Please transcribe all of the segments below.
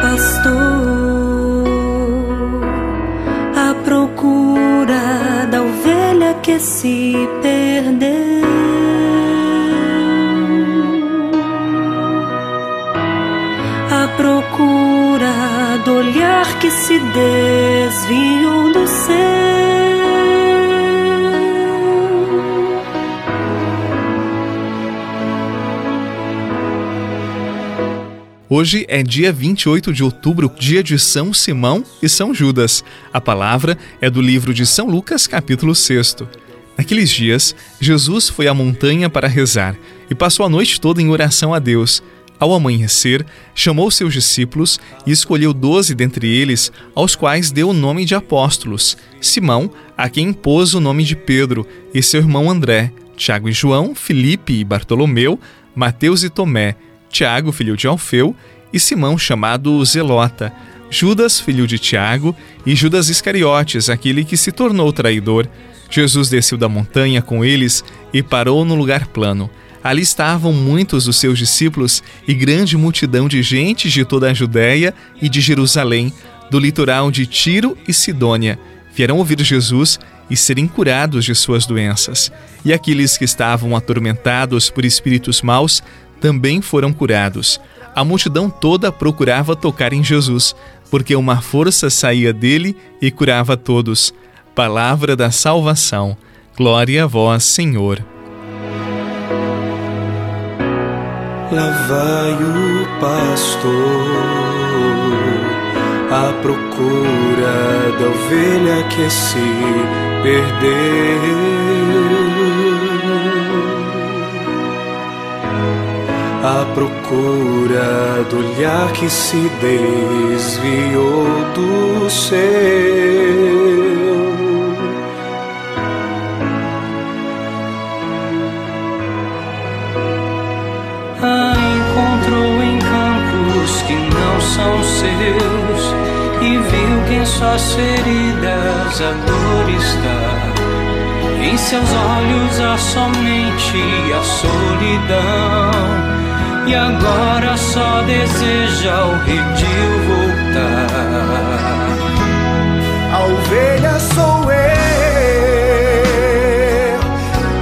pastor à procura da ovelha que se perdeu. À procura do olhar que se desviou do céu. Hoje é dia 28 de outubro, dia de São Simão e São Judas. A palavra é do livro de São Lucas, capítulo 6. Naqueles dias, Jesus foi à montanha para rezar e passou a noite toda em oração a Deus. Ao amanhecer, chamou seus discípulos e escolheu doze dentre eles, aos quais deu o nome de apóstolos: Simão, a quem impôs o nome de Pedro, e seu irmão André, Tiago e João, Filipe e Bartolomeu, Mateus e Tomé. Tiago, filho de Alfeu, e Simão, chamado Zelota, Judas, filho de Tiago, e Judas Iscariotes, aquele que se tornou traidor. Jesus desceu da montanha com eles e parou no lugar plano. Ali estavam muitos dos seus discípulos e grande multidão de gente de toda a Judéia e de Jerusalém, do litoral de Tiro e Sidônia. Vieram ouvir Jesus e serem curados de suas doenças. E aqueles que estavam atormentados por espíritos maus também foram curados. A multidão toda procurava tocar em Jesus, porque uma força saía dele e curava todos. Palavra da salvação. Glória a vós, Senhor. Lá vai o pastor à procura da ovelha que se perdeu. À procura do olhar que se desviou do seu. A encontrou em campos que não são seus e viu que em suas feridas a dor está. Em seus olhos há somente a solidão e agora só deseja o redil voltar. A ovelha sou eu,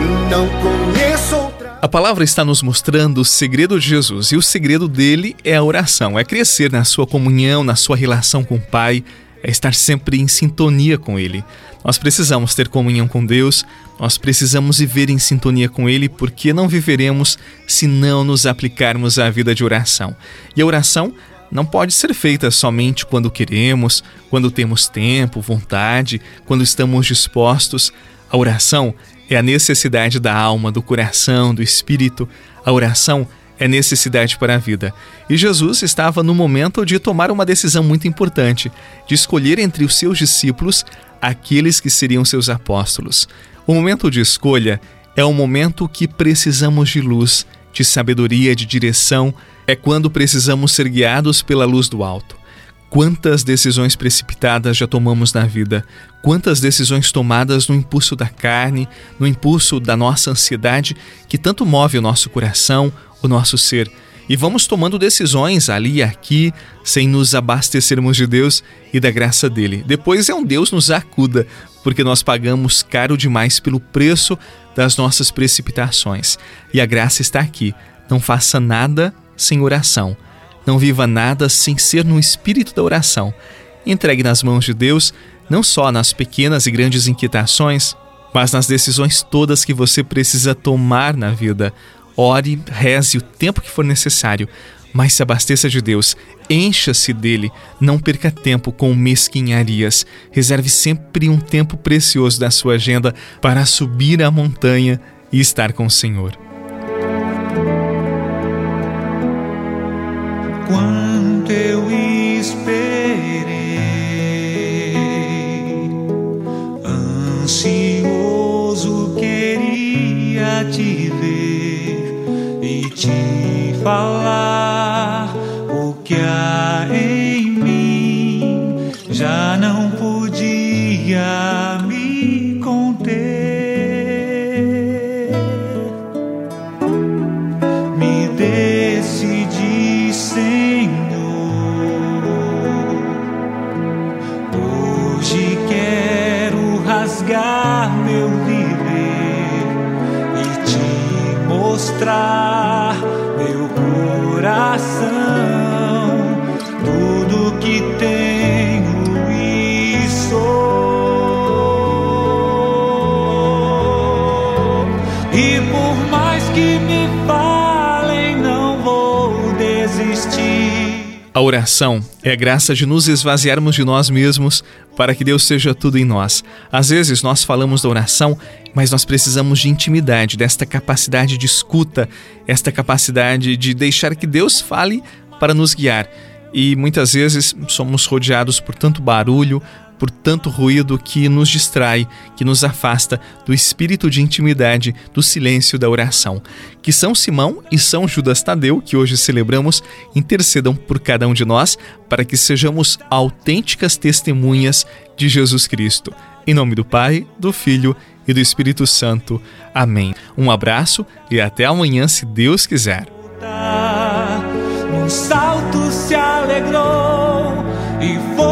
e não conheço outra. A palavra está nos mostrando o segredo de Jesus e o segredo dele é a oração, é crescer na sua comunhão, na sua relação com o Pai, é estar sempre em sintonia com Ele. Nós precisamos ter comunhão com Deus, nós precisamos viver em sintonia com Ele, porque não viveremos se não nos aplicarmos à vida de oração. E a oração não pode ser feita somente quando queremos, quando temos tempo, vontade, quando estamos dispostos. A oração é a necessidade da alma, do coração, do espírito. A oração é é necessidade para a vida. E Jesus estava no momento de tomar uma decisão muito importante, de escolher entre os seus discípulos aqueles que seriam seus apóstolos. O momento de escolha é o momento que precisamos de luz, de sabedoria, de direção, é quando precisamos ser guiados pela luz do alto. Quantas decisões precipitadas já tomamos na vida? Quantas decisões tomadas no impulso da carne, no impulso da nossa ansiedade, que tanto move o nosso coração, o nosso ser? E vamos tomando decisões ali e aqui, sem nos abastecermos de Deus e da graça dele. Depois é um Deus nos acuda, porque nós pagamos caro demais pelo preço das nossas precipitações. E a graça está aqui. Não faça nada sem oração. Não viva nada sem ser no espírito da oração. Entregue nas mãos de Deus, não só nas pequenas e grandes inquietações, mas nas decisões todas que você precisa tomar na vida. Ore, reze o tempo que for necessário, mas se abasteça de Deus, encha-se dele, não perca tempo com mesquinharias. Reserve sempre um tempo precioso da sua agenda para subir a montanha e estar com o Senhor. quanto eu esperei, ansioso queria te ver te falar o que há em mim, já não podia me conter. Me decidi, Senhor, hoje quero rasgar meu viver e te mostrar. Que me falem, não vou desistir. A oração é a graça de nos esvaziarmos de nós mesmos para que Deus seja tudo em nós. Às vezes nós falamos da oração, mas nós precisamos de intimidade, desta capacidade de escuta, esta capacidade de deixar que Deus fale para nos guiar. E muitas vezes somos rodeados por tanto barulho, por tanto ruído que nos distrai, que nos afasta do espírito de intimidade, do silêncio da oração. Que São Simão e São Judas Tadeu, que hoje celebramos, intercedam por cada um de nós para que sejamos autênticas testemunhas de Jesus Cristo. Em nome do Pai, do Filho e do Espírito Santo. Amém. Um abraço e até amanhã, se Deus quiser. Num salto se alegrou e foi